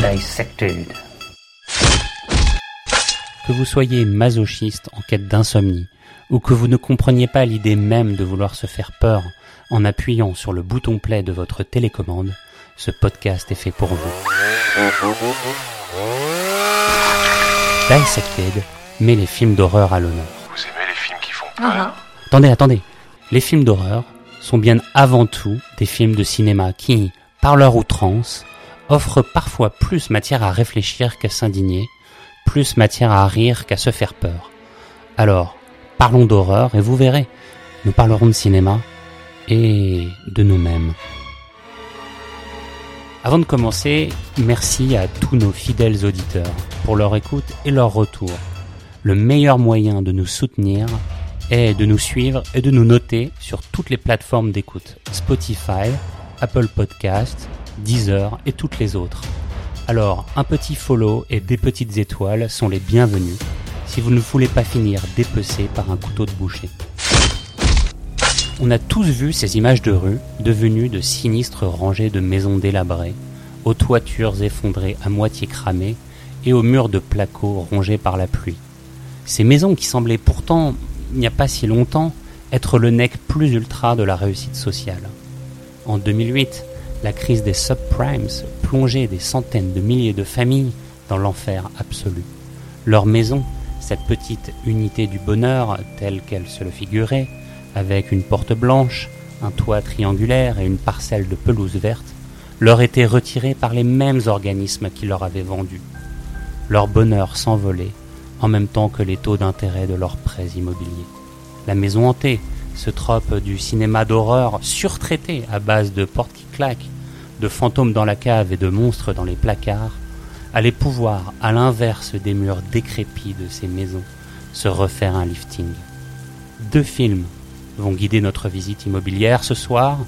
Dissected. Que vous soyez masochiste en quête d'insomnie, ou que vous ne compreniez pas l'idée même de vouloir se faire peur en appuyant sur le bouton play de votre télécommande, ce podcast est fait pour vous. Dissected met les films d'horreur à l'honneur. Vous aimez les films qui font peur Attendez, attendez. Les films d'horreur sont bien avant tout des films de cinéma qui, par leur outrance, offrent parfois plus matière à réfléchir qu'à s'indigner, plus matière à rire qu'à se faire peur. Alors, parlons d'horreur et vous verrez, nous parlerons de cinéma et de nous-mêmes. Avant de commencer, merci à tous nos fidèles auditeurs pour leur écoute et leur retour. Le meilleur moyen de nous soutenir est de nous suivre et de nous noter sur toutes les plateformes d'écoute Spotify, Apple Podcast, Deezer et toutes les autres. Alors, un petit follow et des petites étoiles sont les bienvenus si vous ne voulez pas finir dépecé par un couteau de boucher. On a tous vu ces images de rue devenues de sinistres rangées de maisons délabrées, aux toitures effondrées à moitié cramées et aux murs de placo rongés par la pluie. Ces maisons qui semblaient pourtant, il n'y a pas si longtemps, être le nec plus ultra de la réussite sociale. En 2008, la crise des subprimes plongeait des centaines de milliers de familles dans l'enfer absolu. Leur maison, cette petite unité du bonheur telle qu'elle se le figurait, avec une porte blanche, un toit triangulaire et une parcelle de pelouse verte, leur était retirée par les mêmes organismes qui leur avaient vendu. Leur bonheur s'envolait en même temps que les taux d'intérêt de leurs prêts immobiliers. La maison hantée, ce trope du cinéma d'horreur surtraité à base de portes qui claquent, de fantômes dans la cave et de monstres dans les placards, allait pouvoir, à l'inverse des murs décrépits de ces maisons, se refaire un lifting. Deux films vont guider notre visite immobilière ce soir.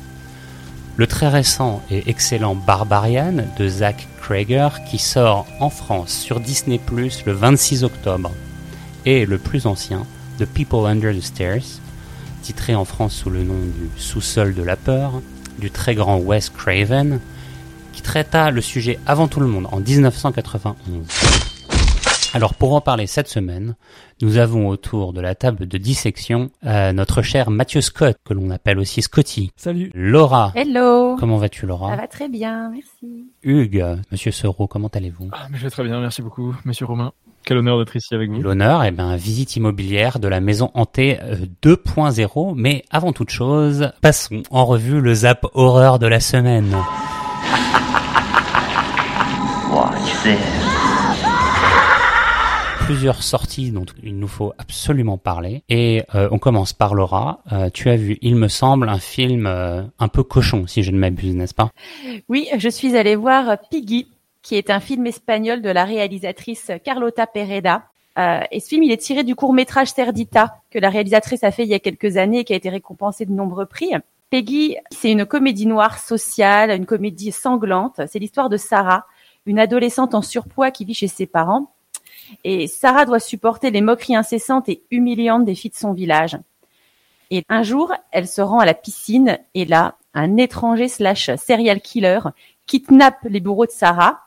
Le très récent et excellent Barbarian de Zach Krager qui sort en France sur Disney le 26 octobre et le plus ancien The People Under the Stairs, titré en France sous le nom du Sous-sol de la peur, du très grand Wes Craven, qui traita le sujet avant tout le monde en 1991. Alors pour en parler cette semaine, nous avons autour de la table de dissection euh, notre cher Mathieu Scott, que l'on appelle aussi Scotty. Salut. Laura. Hello. Comment vas-tu Laura? Ça va très bien, merci. Hugues, Monsieur Soro, comment allez-vous? Ah, mais je vais très bien, merci beaucoup, monsieur Romain. Quel honneur d'être ici avec vous. L'honneur, eh ben, visite immobilière de la maison hantée euh, 2.0. Mais avant toute chose, passons en revue le zap horreur de la semaine. Plusieurs sorties dont il nous faut absolument parler. Et euh, on commence par Laura. Euh, tu as vu, il me semble, un film euh, un peu cochon, si je ne m'abuse, n'est-ce pas? Oui, je suis allée voir Piggy, qui est un film espagnol de la réalisatrice Carlota Pereda. Euh, et ce film, il est tiré du court métrage Cerdita que la réalisatrice a fait il y a quelques années et qui a été récompensé de nombreux prix. Peggy, c'est une comédie noire sociale, une comédie sanglante. C'est l'histoire de Sarah, une adolescente en surpoids qui vit chez ses parents. Et Sarah doit supporter les moqueries incessantes et humiliantes des filles de son village. Et un jour, elle se rend à la piscine et là, un étranger slash serial killer kidnappe les bourreaux de Sarah,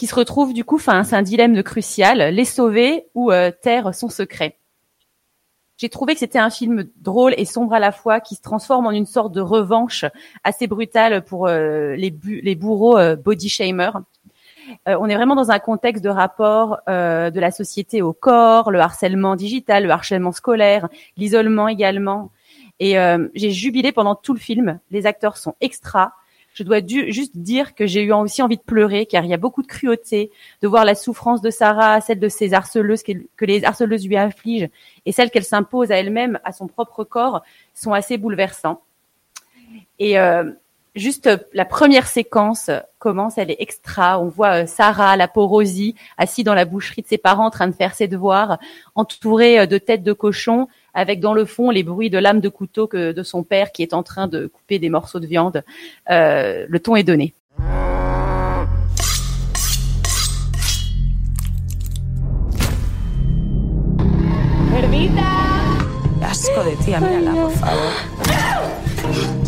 qui se retrouve du coup face à un dilemme crucial, les sauver ou euh, taire son secret. J'ai trouvé que c'était un film drôle et sombre à la fois, qui se transforme en une sorte de revanche assez brutale pour euh, les, bourreaux euh, body shamers. Euh, on est vraiment dans un contexte de rapport de la société au corps, le harcèlement digital, le harcèlement scolaire, l'isolement également. Et j'ai jubilé pendant tout le film. Les acteurs sont extra. Je dois juste dire que j'ai eu aussi envie de pleurer car il y a beaucoup de cruauté, de voir la souffrance de Sarah, celle de ses harceleuses que les harceleuses lui infligent et celle qu'elle s'impose à elle-même, à son propre corps, sont assez bouleversants. Et euh, juste la première séquence commence, elle est extra. On voit euh, Sarah, la porosie, assise dans la boucherie de ses parents, en train de faire ses devoirs, entourée euh, de têtes de cochon, avec dans le fond les bruits de lames de couteau que de son père qui est en train de couper des morceaux de viande. Euh, le ton est donné. Asco de tía, mírala, por favor.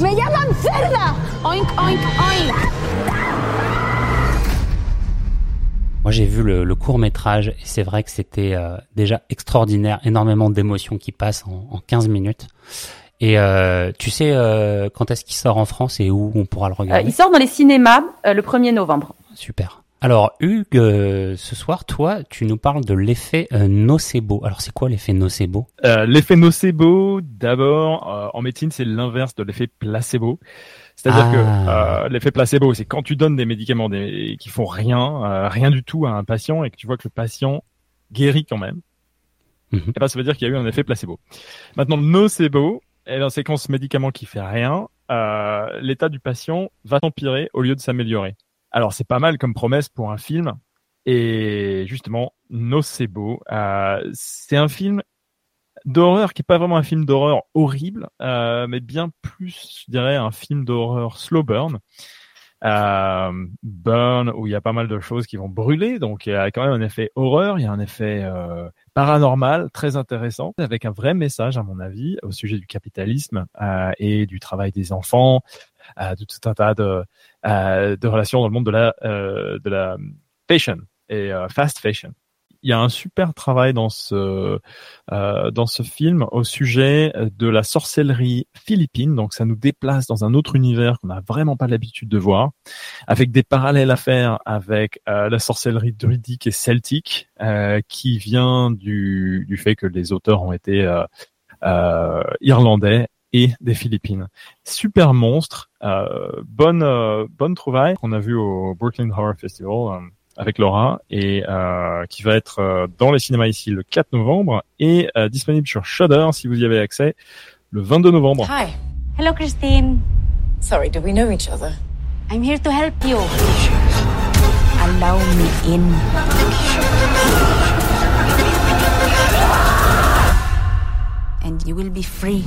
¡Me llaman cerda! Oink, oink, oink. Moi, j'ai vu le, le court métrage et c'est vrai que c'était euh, déjà extraordinaire, énormément d'émotions qui passent en, en 15 minutes. Et euh, tu sais euh, quand est-ce qu'il sort en France et où on pourra le Euh, regarder? il sort dans les cinémas euh, le 1er novembre. Super. Alors Hugues, euh, ce soir, toi, tu nous parles de l'effet euh, nocebo. Alors c'est quoi l'effet nocebo? Euh, l'effet nocebo, d'abord, euh, en médecine, c'est l'inverse de l'effet placebo. C'est-à-dire Ah. que euh, l'effet placebo, c'est quand tu donnes des médicaments des, qui font rien, euh, rien du tout à un patient et que tu vois que le patient guérit quand même. Mhm. Eh ben, ça veut dire qu'il y a eu un effet placebo. Maintenant, le nocebo, eh ben, c'est quand ce médicament qui fait rien, euh, l'état du patient va empirer au lieu de s'améliorer. Alors, c'est pas mal comme promesse pour un film. Et justement, Nocebo, euh, c'est un film d'horreur qui est pas vraiment un film d'horreur horrible, euh, mais bien plus, je dirais, un film d'horreur slow burn. Euh, burn où il y a pas mal de choses qui vont brûler, donc il y a quand même un effet horreur, il y a un effet euh, paranormal très intéressant, avec un vrai message à mon avis au sujet du capitalisme et du travail des enfants, de tout un tas de, relations dans le monde de la fashion et fast fashion. Il y a un super travail dans ce euh, dans ce film au sujet de la sorcellerie philippine. Donc ça nous déplace dans un autre univers qu'on n'a vraiment pas l'habitude de voir, avec des parallèles à faire avec euh, la sorcellerie druidique et celtique, euh, qui vient du du fait que les auteurs ont été euh, euh, irlandais et des Philippines. Super monstre, euh, bonne bonne trouvaille qu'on a vu au Brooklyn Horror Festival avec Laura et euh, qui va être euh, dans les cinémas ici le 4 novembre et euh, disponible sur Shudder si vous y avez accès le 22 novembre. Hi. Hello, Christine. Sorry, do we know each other? I'm here to help you. Allow me in. And you will be free.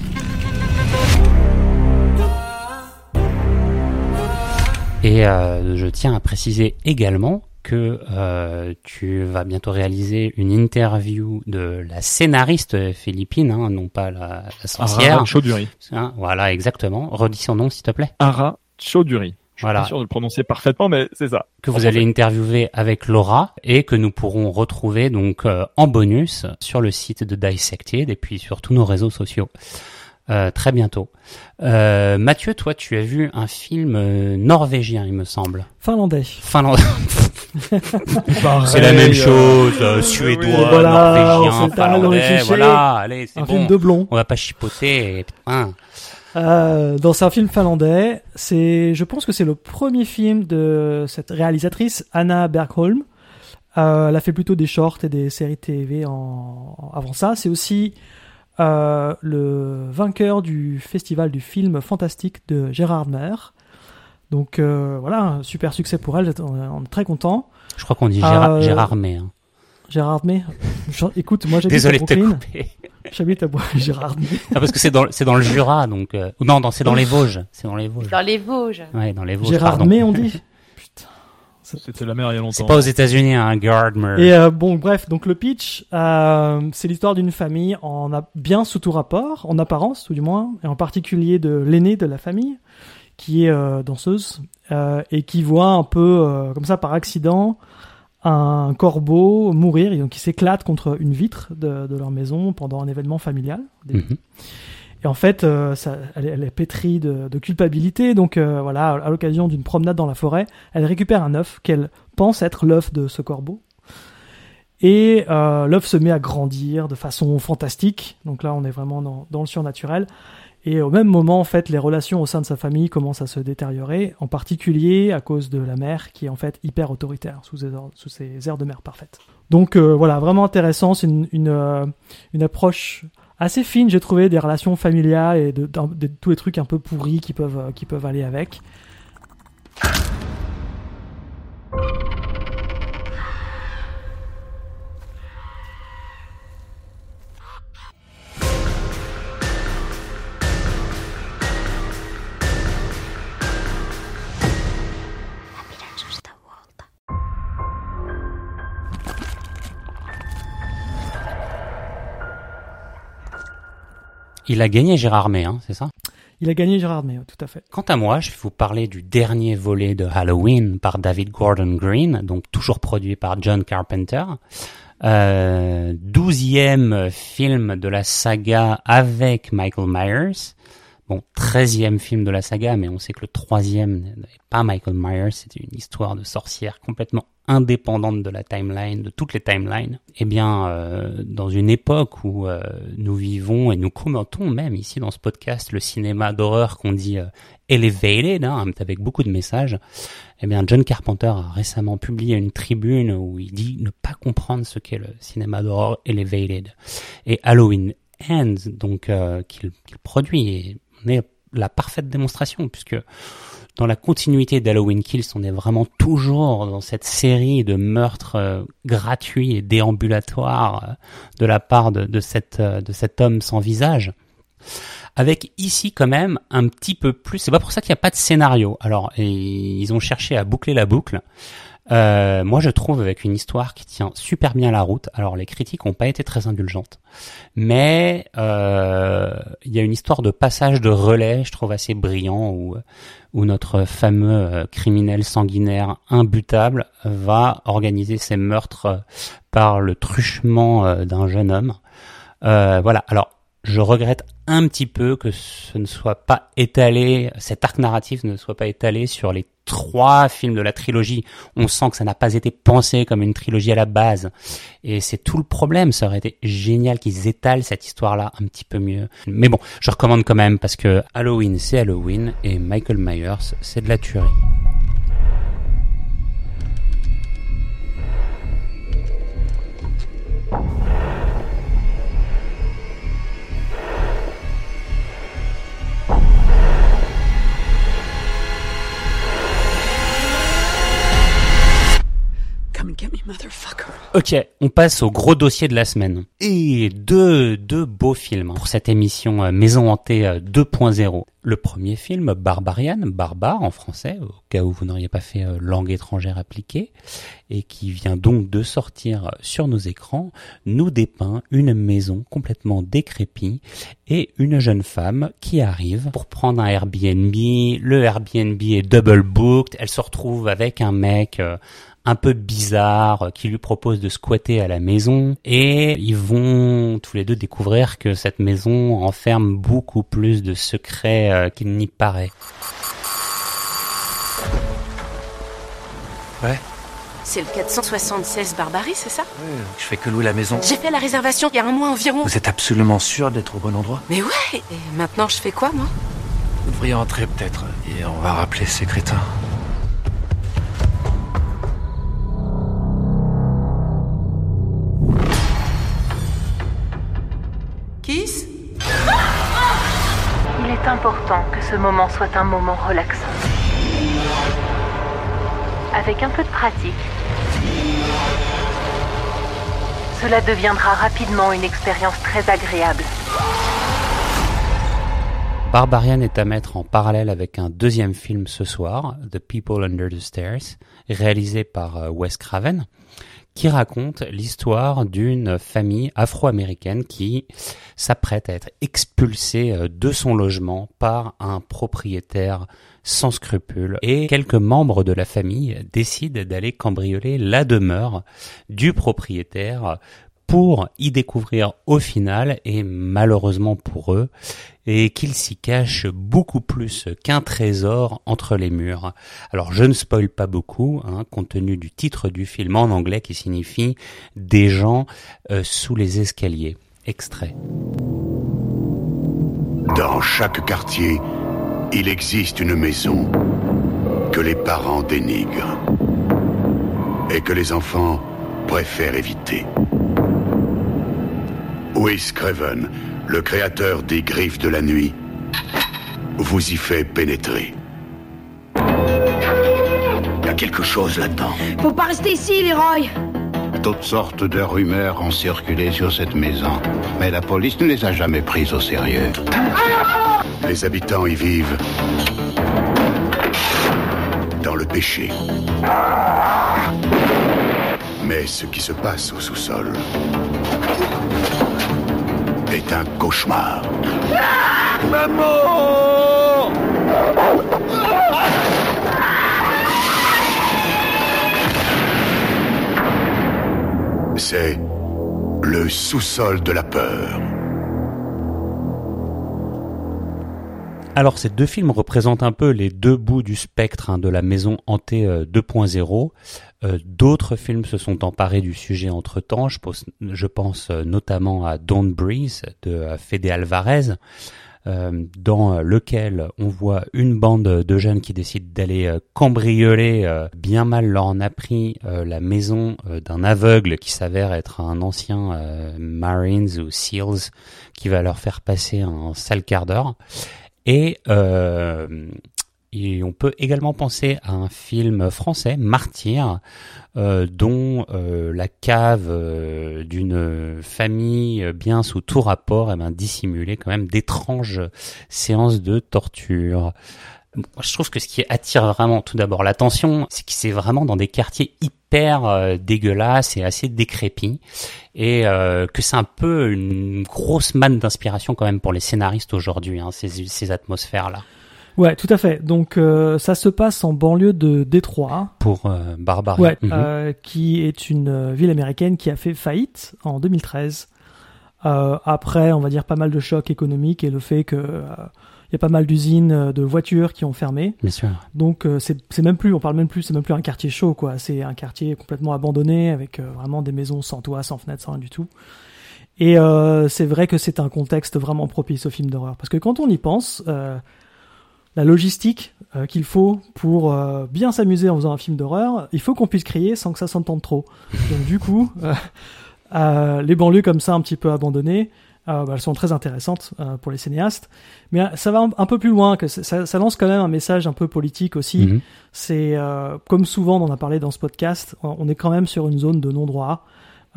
Et euh, je tiens à préciser également que euh, tu vas bientôt réaliser une interview de la scénariste philippine, hein, non pas la, la sorcière. Ara Chaudhuri. Hein, voilà, exactement. Redis son nom, s'il te plaît. Ara Chaudhuri. Je suis Voilà. pas sûr de le prononcer parfaitement, mais c'est ça. Que vous En allez interviewer avec Laura et que nous pourrons retrouver donc euh, en bonus sur le site de Dissected et puis sur tous nos réseaux sociaux. Euh, très bientôt. Euh, Mathieu, toi, tu as vu un film euh, norvégien, il me semble. Finlandais. Finlandais. C'est la même euh, chose, euh, oui, suédois, voilà, on norvégien, finlandais, voilà, allez, c'est Un bon. film de blond. On va pas chipoter. Et... putain. Euh, donc c'est un film finlandais. C'est, je pense que c'est le premier film de cette réalisatrice Anna Bergholm. Euh, elle a fait plutôt des shorts et des séries TV en, avant ça. C'est aussi euh, le vainqueur du festival du film fantastique de Gérard Mer. Donc euh, voilà, un super succès pour elle. On est, on est très content. Je crois qu'on dit Gérard, Euh, Gérard May. hein. Gérard May. Écoute, moi j'habite à Désolé de te Brooklyn. couper. J'habite à Gérard May. Ah, parce que c'est dans, c'est dans le Jura, donc. euh, Non, non, c'est dans les Vosges. C'est dans les Vosges. Dans les Vosges. Ouais, dans les Vosges. Gérard pardon. May, on dit. C'était la mer il y a longtemps. C'est pas aux États-Unis, hein, Gardner. Et euh, bon, bref, donc le pitch, euh, c'est l'histoire d'une famille en a bien sous tout rapport, en apparence tout du moins, et en particulier de l'aînée de la famille, qui est euh, danseuse euh, et qui voit un peu euh, comme ça par accident un corbeau mourir, et donc il s'éclate contre une vitre de, de leur maison pendant un événement familial. Et en fait, euh, elle, est- pétrie de, culpabilité. Donc euh, voilà, à l'occasion d'une promenade dans la forêt, elle récupère un œuf qu'elle pense être l'œuf de ce corbeau. Et euh, l'œuf se met à grandir de façon fantastique. Donc là, on est vraiment dans, le surnaturel. Et au même moment, en fait, les relations au sein de sa famille commencent à se détériorer, en particulier à cause de la mère, qui est en fait hyper autoritaire, sous ses, sous ses airs de mère parfaite. Donc voilà, vraiment intéressant. C'est une approche assez fine, j'ai trouvé, des relations familiales et de, tous les trucs un peu pourris qui peuvent, euh, qui peuvent aller avec. Il a gagné Gérard May, hein, c'est ça? Il a gagné Gérard May, tout à fait. Quant à moi, je vais vous parler du dernier volet de Halloween par David Gordon Green, donc toujours produit par John Carpenter. Euh, douzième film de la saga avec Michael Myers. Bon, treizième film de la saga, mais on sait que le troisième n'est pas Michael Myers, c'était une histoire de sorcière complètement indépendante de la timeline, de toutes les timelines. Eh bien, euh, dans une époque où euh, nous vivons et nous commentons même ici dans ce podcast le cinéma d'horreur qu'on dit euh, elevated, hein, avec beaucoup de messages, eh bien, John Carpenter a récemment publié une tribune où il dit ne pas comprendre ce qu'est le cinéma d'horreur elevated. Et Halloween Ends, donc qu'il produit, est la parfaite démonstration, puisque dans la continuité d'Halloween Kills, on est vraiment toujours dans cette série de meurtres euh, gratuits et déambulatoires euh, de la part de, cette, euh, de cet homme sans visage. Avec ici quand même un petit peu plus. C'est pas pour ça qu'il n'y a pas de scénario. Alors, ils ont cherché à boucler la boucle. Euh, moi, je trouve avec une histoire qui tient super bien la route. Alors, les critiques n'ont pas été très indulgentes, mais euh, il y a une histoire de passage de relais, je trouve assez brillant, où, notre fameux euh, criminel sanguinaire imbutable va organiser ses meurtres par le truchement d'un jeune homme. voilà. Alors, je regrette un petit peu que ce ne soit pas étalé, cet arc narratif ne soit pas étalé sur les trois films de la trilogie. On sent que ça n'a pas été pensé comme une trilogie à la base. Et c'est tout le problème. Ça aurait été génial qu'ils étalent cette histoire-là un petit peu mieux. Mais bon, je recommande quand même parce que Halloween, c'est Halloween et Michael Myers, c'est de la tuerie. Ok, on passe au gros dossier de la semaine. Et deux, deux beaux films pour cette émission euh, Maison Hantée 2.0. Euh, Le premier film, Barbarian, Barbare en français, au cas où vous n'auriez pas fait euh, langue étrangère appliquée, et qui vient donc de sortir sur nos écrans, nous dépeint une maison complètement décrépie et une jeune femme qui arrive pour prendre un Airbnb. Le Airbnb est double booked, elle se retrouve avec un mec un peu bizarre euh, qui lui propose de squatter à la maison et ils vont tous les deux découvrir que cette maison enferme beaucoup plus de secrets euh, qu'il n'y paraît. Ouais. C'est le 476 Barbarie, c'est ça? Oui, je fais que louer la maison. J'ai fait la réservation il y a un mois environ. Vous êtes absolument sûr d'être au bon endroit? Mais ouais Et maintenant, je fais quoi, moi? Vous devriez entrer peut-être. Et on va rappeler ces crétins. Kiss Il est important que ce moment soit un moment relaxant. Avec un peu de pratique, cela deviendra rapidement une expérience très agréable. Barbarian est à mettre en parallèle avec un deuxième film ce soir, The People Under the Stairs, réalisé par euh, Wes Craven qui raconte l'histoire d'une famille afro-américaine qui s'apprête à être expulsée euh, de son logement par un propriétaire sans scrupules. Et quelques membres de la famille décident d'aller cambrioler la demeure du propriétaire pour y découvrir au final, et malheureusement pour eux, et qu'il s'y cache beaucoup plus qu'un trésor entre les murs. Alors je ne spoil pas beaucoup, hein, compte tenu du titre du film en anglais qui signifie des gens euh, sous les escaliers. Extrait. Dans chaque quartier, il existe une maison que les parents dénigrent et que les enfants préfèrent éviter. Wes Craven, le créateur des griffes de la nuit, vous y fait pénétrer. Il y a quelque chose là-dedans. Faut pas rester ici, Leroy Toutes sortes de rumeurs ont circulé sur cette maison, mais la police ne les a jamais prises au sérieux. Les habitants y vivent dans le péché. Mais ce qui se passe au sous-sol est un cauchemar. Maman C'est le sous-sol de la peur. Alors ces deux films représentent un peu les deux bouts du spectre hein, de la maison hantée 2.0. Euh, D'autres films se sont emparés du sujet entre-temps. Je, pense, je pense euh, notamment à Don't Breeze de euh, Fede Alvarez, dans lequel on voit une bande de jeunes qui décident d'aller cambrioler bien mal leur en a la maison d'un aveugle qui s'avère être un ancien Marines ou SEALs qui va leur faire passer un sale quart d'heure. Et, on peut également penser à un film français, Martyr, euh, dont euh, la cave euh, d'une famille bien sous tout rapport eh ben, dissimulait quand même d'étranges séances de torture. je trouve que ce qui attire vraiment tout d'abord l'attention, c'est que c'est vraiment dans des quartiers hyper dégueulasses et assez décrépits, et que c'est un peu une grosse manne d'inspiration quand même pour les scénaristes aujourd'hui, hein, ces, ces atmosphères-là. Ouais, tout à fait. Donc euh, ça se passe en banlieue de Détroit. Pour euh, Barbara. Ouais, mm -hmm. qui est une ville américaine qui a fait faillite en 2013. après, on va dire pas mal de chocs économiques et le fait que il y a pas mal d'usines de voitures qui ont fermé. Bien sûr. Donc c'est même plus, on parle même plus, c'est même plus un quartier chaud quoi. C'est un quartier complètement abandonné avec vraiment des maisons sans toit, sans fenêtres, sans rien du tout. Et euh, c'est vrai que c'est un contexte vraiment propice au film d'horreur parce que quand on y pense, euh, la logistique euh, qu'il faut pour euh, bien s'amuser en faisant un film d'horreur, il faut qu'on puisse crier sans que ça s'entende trop. Donc du coup, euh, les banlieues comme ça un petit peu abandonnées, bah, elles sont très intéressantes pour les cinéastes. Mais ça va un, un peu plus loin, que ça, ça, lance quand même un message un peu politique aussi. Mhm. C'est comme souvent on en a parlé dans ce podcast, on est quand même sur une zone de non-droit.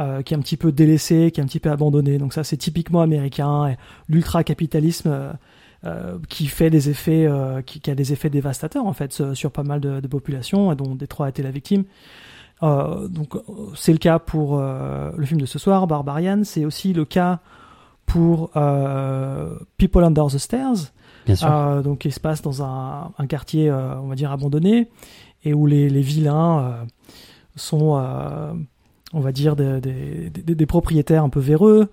Euh, qui est un petit peu délaissée, qui est un petit peu abandonnée. Donc ça, c'est typiquement américain. L'ultra-capitalisme euh, euh, qui fait des effets, qui, qui, a des effets dévastateurs en fait sur pas mal de, de populations, dont Détroit a été la victime. donc c'est le cas pour le film de ce soir, Barbarian. C'est aussi le cas pour People Under the Stairs. Bien sûr. donc qui se passe dans un, un quartier, on va dire abandonné, et où les, les vilains sont on va dire, des, des, des, des, propriétaires un peu véreux.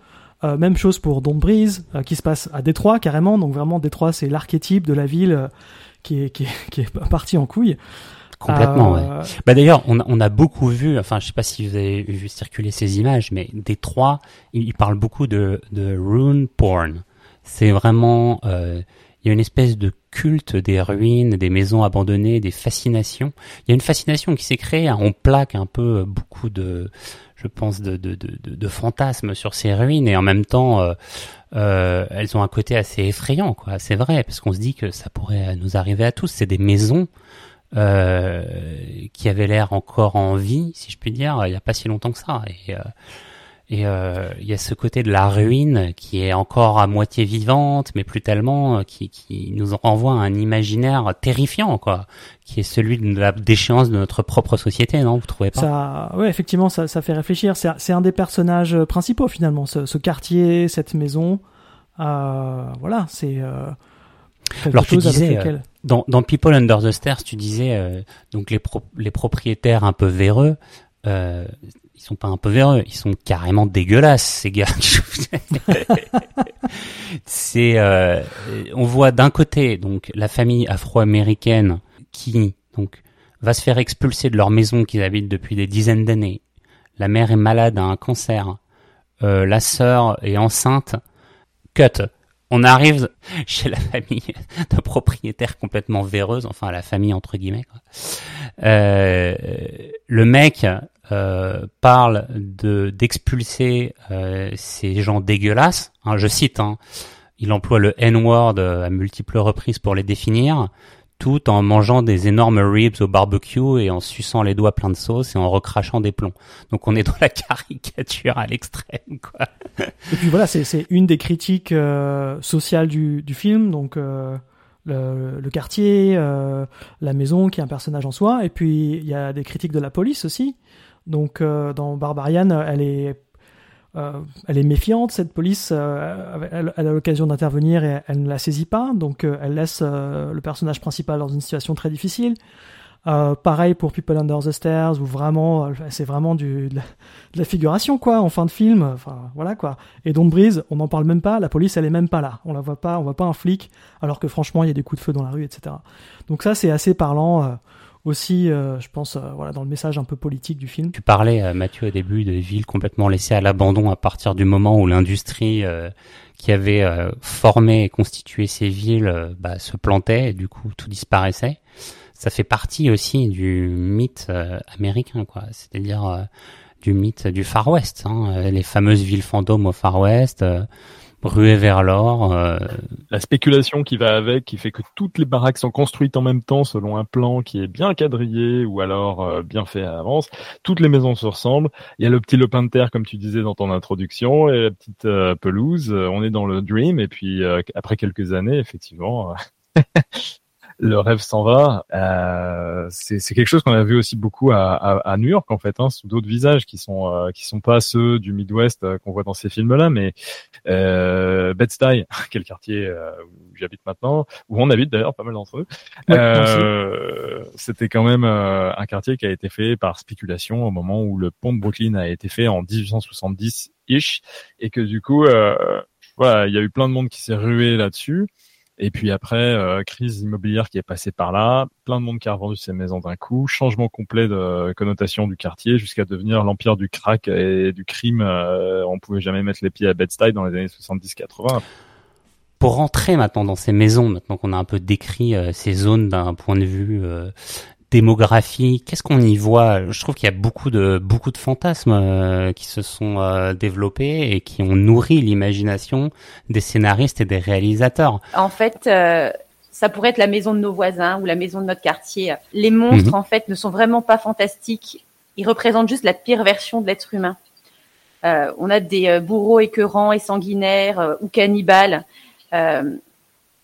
Euh, même chose pour Don't Breeze, euh, qui se passe à Détroit carrément. Donc vraiment, Détroit, c'est l'archétype de la ville euh, qui, est, qui, est, qui est partie en couille. Complètement, ouais. Bah d'ailleurs, on, on, a beaucoup vu, enfin, je sais pas si vous avez vu circuler ces images, mais Détroit, il, il parle beaucoup de, de rune porn. C'est vraiment, il y a une espèce de culte des ruines, des maisons abandonnées, des fascinations. Il y a une fascination qui s'est créée. Hein. On plaque un peu beaucoup de, je pense, de, de, fantasmes sur ces ruines et en même temps, euh, euh, elles ont un côté assez effrayant, quoi. C'est vrai, parce qu'on se dit que ça pourrait nous arriver à tous. C'est des maisons euh, qui avaient l'air encore en vie, si je puis dire, il n'y a pas si longtemps que ça. Et il euh, y a ce côté de la ruine qui est encore à moitié vivante, mais plus tellement, qui, qui nous renvoie à un imaginaire terrifiant, quoi, qui est celui de la déchéance de notre propre société, non Vous trouvez pas? Ça, Ouais, effectivement, ça, ça fait réfléchir. C'est un des personnages principaux finalement, ce, ce quartier, cette maison. Euh, voilà, c'est. Euh, Alors tu disais euh, dans, dans People Under the Stairs, tu disais euh, donc les pro les propriétaires un peu véreux. Euh, ils sont pas un peu véreux, ils sont carrément dégueulasses ces gars. c'est, euh, on voit d'un côté donc la famille afro-américaine qui donc va se faire expulser de leur maison qu'ils habitent depuis des dizaines d'années. La mère est malade, a un cancer. Euh, la sœur est enceinte. Cut. On arrive chez la famille de propriétaires complètement véreuses, enfin la famille entre guillemets. Quoi. Euh, le mec euh, parle de d'expulser euh, ces gens dégueulasses. Hein, je cite, hein, il emploie le N-word à multiples reprises pour les définir, tout en mangeant des énormes ribs au barbecue et en suçant les doigts pleins de sauce et en recrachant des plombs. Donc on est dans la caricature à l'extrême, quoi. Et puis voilà, c'est une des critiques euh, sociales du, du film, donc. Euh... Le, le, quartier, euh, la maison qui est un personnage en soi, et puis il y a des critiques de la police aussi. Donc euh, dans Barbarian, elle est elle est méfiante, cette police. elle, elle, a l'occasion d'intervenir et elle ne la saisit pas. Donc, elle laisse le personnage principal dans une situation très difficile. Euh, pareil pour People Under the Stairs, où vraiment, euh, c'est vraiment de, la, figuration, quoi, en fin de film. Enfin, voilà, quoi. Et Don't Breeze, on n'en parle même pas, la police, elle est même pas là. On la voit pas, on voit pas un flic, alors que franchement, il y a des coups de feu dans la rue, etc. Donc ça, c'est assez parlant. Euh, aussi, je pense, voilà, dans le message un peu politique du film. Tu parlais, Mathieu, au début, de villes complètement laissées à l'abandon à partir du moment où l'industrie qui avait formé et constitué ces villes bah, se plantait et du coup tout disparaissait ça fait partie aussi du mythe euh, américain, quoi. C'est-à-dire euh, du mythe du Far West, hein, euh, les fameuses villes fantômes au Far West, ruées vers l'or. La spéculation qui va avec, qui fait que toutes les baraques sont construites en même temps selon un plan qui est bien quadrillé ou alors bien fait à l'avance. Toutes les maisons se ressemblent. Il y a le petit lopin de terre, comme tu disais dans ton introduction, et la petite pelouse. On est dans le dream, et puis après quelques années, effectivement. le rêve s'en va. Euh, c'est quelque chose qu'on a vu aussi beaucoup à, à, à New York en fait, hein, sous d'autres visages qui sont euh, qui sont pas ceux du Midwest euh, qu'on voit dans ces films-là, mais euh, Bed-Stuy, quel quartier euh, où j'habite maintenant, où on habite d'ailleurs pas mal d'entre eux. C'était quand même un quartier qui a été fait par spéculation au moment où le pont de Brooklyn a été fait en 1870 ish, et que du coup, voilà, il y a eu plein de monde qui s'est rué là-dessus. Et puis après, euh, crise immobilière qui est passée par là, plein de monde qui a revendu ses maisons d'un coup, changement complet de connotation du quartier jusqu'à devenir l'empire du crack et du crime. Euh, on pouvait jamais mettre les pieds à Bed-Stuy dans les années 70-80. Pour rentrer maintenant dans ces maisons, maintenant qu'on a un peu décrit euh, ces zones d'un point de vue euh, démographie, qu'est-ce qu'on y voit? Je trouve qu'il y a beaucoup de beaucoup de fantasmes euh, qui se sont euh, développés et qui ont nourri l'imagination des scénaristes et des réalisateurs. En fait, euh, ça pourrait être la maison de nos voisins ou la maison de notre quartier. Les monstres, mhm. en fait, ne sont vraiment pas fantastiques. Ils représentent juste la pire version de l'être humain. on a des bourreaux écœurants et sanguinaires ou cannibales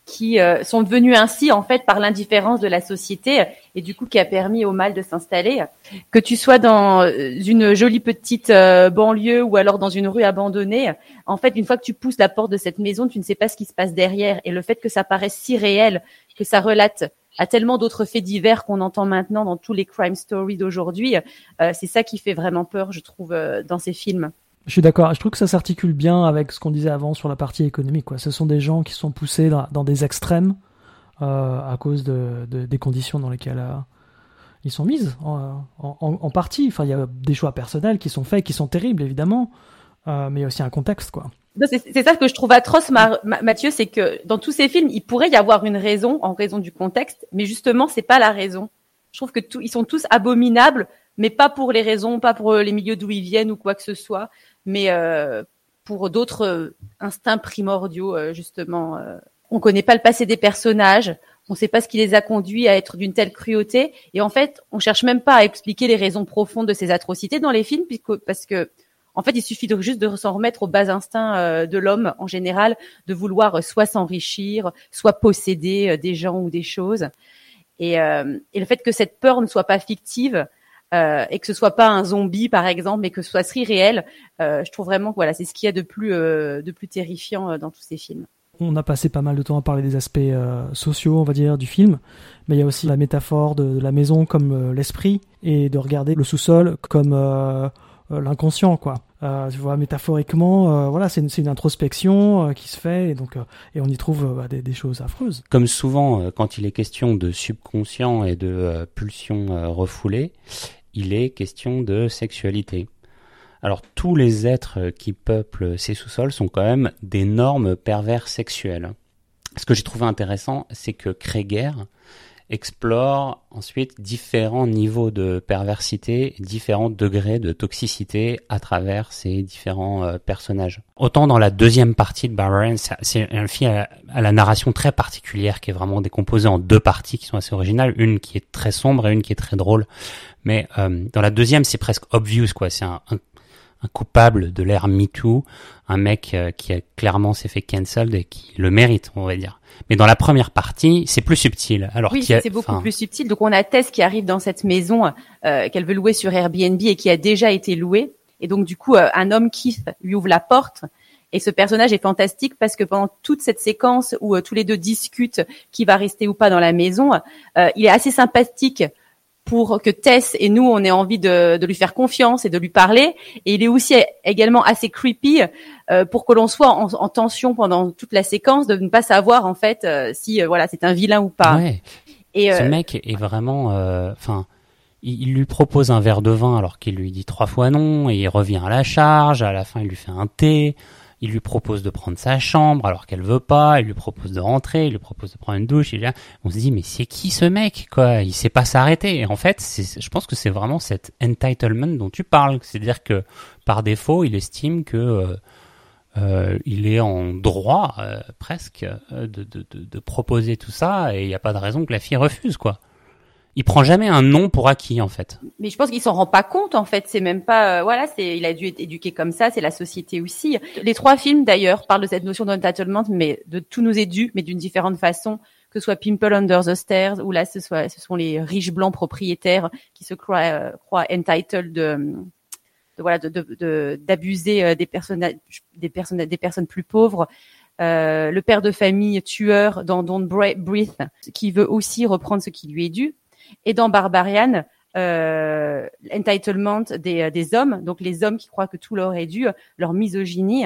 qui euh, sont devenus ainsi en fait par l'indifférence de la société et du coup qui a permis au mal de s'installer. Que tu sois dans euh, une jolie petite euh, banlieue ou alors dans une rue abandonnée, en fait une fois que tu pousses la porte de cette maison, tu ne sais pas ce qui se passe derrière et le fait que ça paraisse si réel, que ça relate à tellement d'autres faits divers qu'on entend maintenant dans tous les crime stories d'aujourd'hui, c'est ça qui fait vraiment peur, je trouve, dans ces films. Je suis d'accord. Je trouve que ça s'articule bien avec ce qu'on disait avant sur la partie économique. Quoi. Ce sont des gens qui sont poussés dans, des extrêmes euh, à cause de, des conditions dans lesquelles euh, ils sont mises en, en, partie. Enfin, il y a des choix personnels qui sont faits, qui sont terribles évidemment, euh, mais il y a aussi un contexte, quoi. C'est ça que je trouve atroce, Mathieu, c'est que dans tous ces films, il pourrait y avoir une raison en raison du contexte, mais justement, c'est pas la raison. Je trouve que ils sont tous abominables, mais pas pour les raisons, pas pour les milieux d'où ils viennent ou quoi que ce soit mais euh, pour d'autres euh, instincts primordiaux, euh, justement. on connaît pas le passé des personnages, on ne sait pas ce qui les a conduits à être d'une telle cruauté, et en fait, on cherche même pas à expliquer les raisons profondes de ces atrocités dans les films, puisque, parce que en fait, il suffit de, juste de s'en remettre aux bas instincts de l'homme en général, de vouloir soit s'enrichir, soit posséder des gens ou des choses. Et, et, le fait que cette peur ne soit pas fictive, euh, et que ce soit pas un zombie par exemple, mais que ce soit si réel, euh, je trouve vraiment que voilà, c'est ce qu'il y a de plus euh, de plus terrifiant dans tous ces films. On a passé pas mal de temps à parler des aspects sociaux, on va dire, du film, mais il y a aussi la métaphore de, la maison comme l'esprit et de regarder le sous-sol comme l'inconscient, quoi. Euh, tu vois, métaphoriquement, voilà, c'est une, une, introspection qui se fait, et donc, et on y trouve bah, des, des, choses affreuses. Comme souvent, quand il est question de subconscient et de pulsions refoulées, il est question de sexualité. Alors tous les êtres qui peuplent ces sous-sols sont quand même d'énormes pervers sexuels. Ce que j'ai trouvé intéressant, c'est que Krieger explore ensuite différents niveaux de perversité, différents degrés de toxicité à travers ces différents euh, personnages. Autant dans la deuxième partie de Barbarian, c'est un film à, la narration très particulière qui est vraiment décomposée en deux parties qui sont assez originales, une qui est très sombre et une qui est très drôle. Mais euh, dans la deuxième, c'est presque obvious quoi. C'est un, un, un, coupable de l'ère MeToo, un mec euh, qui a clairement s'est fait cancel et qui le mérite, on va dire. Mais dans la première partie, c'est plus subtil. Alors oui, c'est beaucoup plus subtil. Donc on a Tess qui arrive dans cette maison euh, qu'elle veut louer sur Airbnb et qui a déjà été louée. Et donc du coup, euh, un homme Keith lui ouvre la porte. Et ce personnage est fantastique parce que pendant toute cette séquence où tous les deux discutent qui va rester ou pas dans la maison, il est assez sympathique pour que Tess et nous, on ait envie de, de, lui faire confiance et de lui parler. Et il est aussi également assez creepy euh, pour que l'on soit en, en, tension pendant toute la séquence, de ne pas savoir en fait euh, si euh, voilà c'est un vilain ou pas. Ouais. Et ce mec est vraiment, enfin, il, il, lui propose un verre de vin alors qu'il lui dit trois fois non, et il revient à la charge. À la fin, il lui fait un thé. Il lui propose de prendre sa chambre alors qu'elle veut pas. Il lui propose de rentrer. Il lui propose de prendre une douche. Il on se dit mais c'est qui ce mec quoi? Il sait pas s'arrêter. Et en fait, je pense que c'est vraiment cet entitlement dont tu parles. C'est-à-dire que par défaut, il estime que euh, euh, il est en droit euh, presque de, de, proposer tout ça et il n'y a pas de raison que la fille refuse quoi il prend jamais un nom pour acquis en fait. Mais je pense qu'il s'en rend pas compte en fait. C'est même pas euh, voilà, c'est il a dû être éduqué comme ça. C'est la société aussi. Les trois films d'ailleurs parlent de cette notion d'entitlement, mais de tout nous est dû, mais d'une différente façon. Que ce soit Pimple Under the Stairs ou là ce soit ce sont les riches blancs propriétaires qui se croient, euh, croient entitled de, de voilà de d'abuser de, euh, des personnes des personnes des personnes plus pauvres. Euh, le père de famille tueur dans Don't Breathe, qui veut aussi reprendre ce qui lui est dû et dans Barbarian, euh, l'entitlement des, des hommes, donc les hommes qui croient que tout leur est dû, leur misogynie.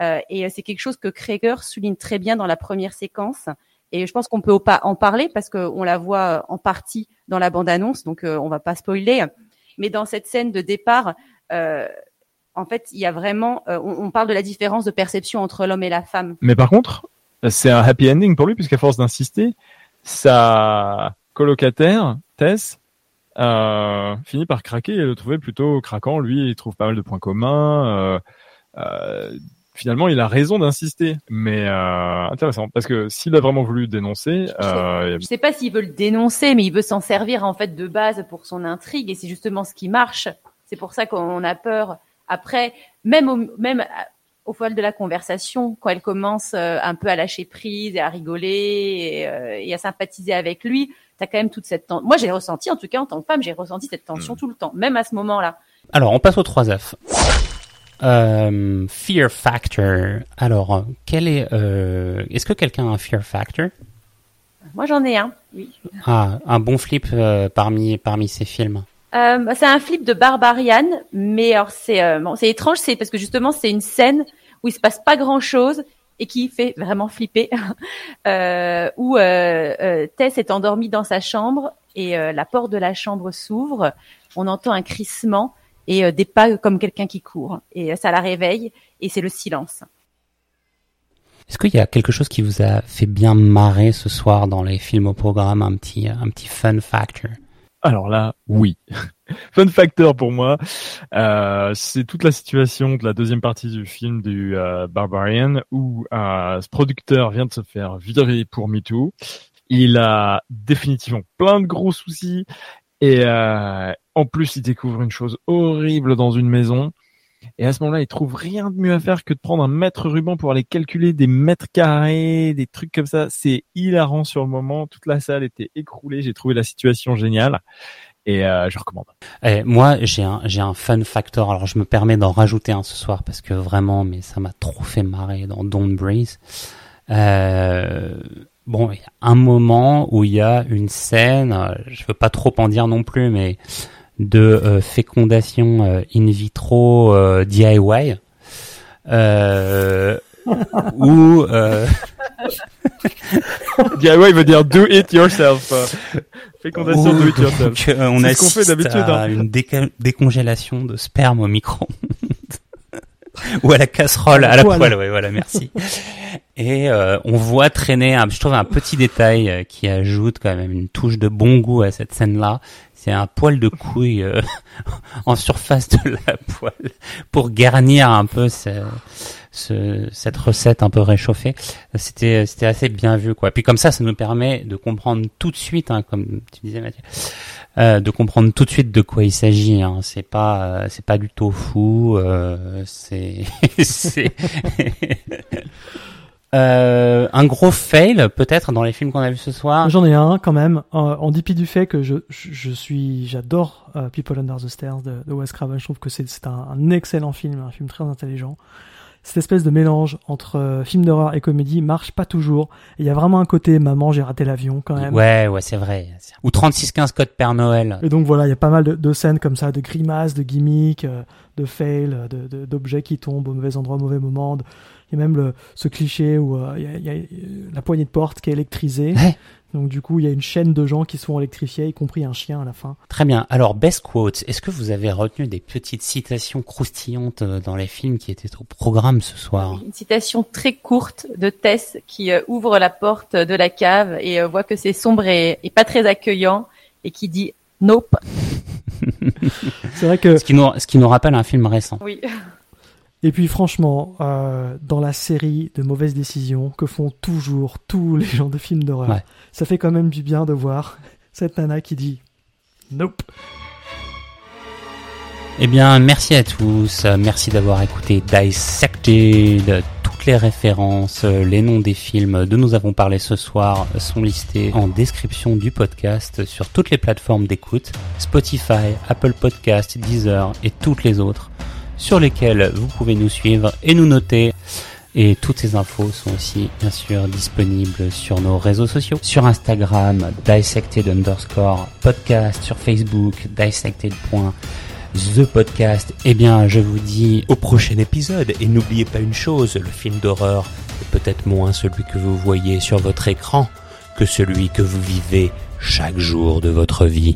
Euh, et c'est quelque chose que Krieger souligne très bien dans la première séquence. Et je pense qu'on peut pas en parler parce qu'on la voit en partie dans la bande-annonce, donc euh, on va pas spoiler. Mais dans cette scène de départ, euh, en fait, il y a vraiment, euh, on, on, parle de la différence de perception entre l'homme et la femme. Mais par contre, c'est un happy ending pour lui puisqu'à force d'insister, ça colocataire, Tess, euh, finit par craquer et le trouver plutôt craquant. Lui, il trouve pas mal de points communs. Euh, euh, finalement, il a raison d'insister, mais euh, intéressant parce que s'il a vraiment voulu dénoncer, je sais pas s'il veut le dénoncer, mais il veut s'en servir en fait de base pour son intrigue et c'est justement ce qui marche. C'est pour ça qu'on a peur. Après, même au, même au fil de la conversation, quand elle commence euh, un peu à lâcher prise et à rigoler et, et à sympathiser avec lui, t'as quand même toute cette tension. Moi, j'ai ressenti, en tout cas, en tant que femme, j'ai ressenti cette tension mm. tout le temps, même à ce moment-là. Alors, on passe aux 3 F. Euh, fear factor. Alors, quel est, euh, est-ce que quelqu'un a un fear factor? Moi, j'en ai un, oui. Ah, un bon flip euh, parmi, parmi ces films. Euh, c'est un flip de Barbarian, mais alors c'est euh, c'est étrange, c'est parce que justement c'est une scène où il se passe pas grand chose et qui fait vraiment flipper, euh, où euh, euh, Tess est endormie dans sa chambre et la porte de la chambre s'ouvre, on entend un crissement et des pas comme quelqu'un qui court. Et ça la réveille et c'est le silence. Est-ce qu'il y a quelque chose qui vous a fait bien marrer ce soir dans les films au programme, un petit un petit fun factor? Alors là, oui. Fun factor pour moi, euh, c'est toute la situation de la deuxième partie du film du euh, Barbarian où euh, ce producteur vient de se faire virer pour MeToo. Il a définitivement plein de gros soucis et en plus il découvre une chose horrible dans une maison et à ce moment-là, il trouve rien de mieux à faire que de prendre un mètre ruban pour aller calculer des mètres carrés, des trucs comme ça. C'est hilarant sur le moment. Toute la salle était écroulée. J'ai trouvé la situation géniale. Et euh, je recommande. Et moi, j'ai un j'ai un fun factor. Alors, je me permets d'en rajouter un ce soir parce que vraiment, mais ça m'a trop fait marrer dans Don't Breeze. Euh, bon, il y a un moment où il y a une scène. Euh, je veux pas trop en dire non plus, mais de euh, fécondation euh, in vitro euh, DIY où DIY veut dire do it yourself. Fécondation do it yourself. on a ce d'habitude. À hein. une décongélation de sperme au micro. ou à la casserole, à la, poêle. ouais, voilà, merci. Et on voit traîner, un, je trouve un petit détail qui ajoute quand même une touche de bon goût à cette scène-là, c'est un poil de couille euh, en surface de la poêle pour garnir un peu ce, ce, cette recette un peu réchauffée. C'était c'était assez bien vu quoi. Puis comme ça, ça nous permet de comprendre tout de suite, hein, comme tu disais Mathieu, euh, de comprendre tout de suite de quoi il s'agit. Hein. C'est pas euh, c'est pas du tofu, euh, c'est Euh, un gros fail peut-être dans les films qu'on a vus ce soir. J'en ai un quand même, en, dépit du fait que je, je, suis, j'adore People Under the Stairs de, de Wes Craven. Je trouve que c'est c'est un, un excellent film, un film très intelligent. Cette espèce de mélange entre euh, film d'horreur et comédie marche pas toujours. Il y a vraiment un côté maman j'ai raté l'avion quand même. Ouais, ouais, c'est vrai. Ou 3615 code Père Noël. Et donc voilà, il y a pas mal de, de scènes comme ça, de grimaces, de gimmicks, euh, de fails, de- de- d'objets qui tombent au mauvais endroit, au mauvais moment. Il y a même le, ce cliché où euh, il y, a, il y a, euh, la poignée de porte qui est électrisée. Ouais. Donc du coup, il y a une chaîne de gens qui sont électrifiés, y compris un chien à la fin. Très bien. Alors, best quotes. Est-ce que vous avez retenu des petites citations croustillantes euh, dans les films qui étaient au programme ce soir? Une citation très courte de Tess qui euh, ouvre la porte de la cave et euh, voit que c'est sombre et, et pas très accueillant et qui dit Nope. C'est vrai que ce qui, nous, ce qui nous rappelle un film récent. Oui. Et puis franchement, euh, dans la série de mauvaises décisions que font toujours tous les gens de films d'horreur, Ouais. ça fait quand même du bien de voir cette nana qui dit Nope. Eh bien, merci à tous. Merci d'avoir écouté Dissected. Toutes les références, euh, les noms des films dont nous avons parlé ce soir sont listés en description du podcast sur toutes les plateformes d'écoute, Spotify, Apple Podcast, Deezer et toutes les autres sur lesquelles vous pouvez nous suivre et nous noter. Et toutes ces infos sont aussi, bien sûr, disponibles sur nos réseaux sociaux. Sur Instagram, dissected underscore podcast. Sur Facebook, dissected.the podcast. Eh bien, je vous dis au prochain épisode. Et n'oubliez pas une chose, le film d'horreur est peut-être moins celui que vous voyez sur votre écran que celui que vous vivez chaque jour de votre vie.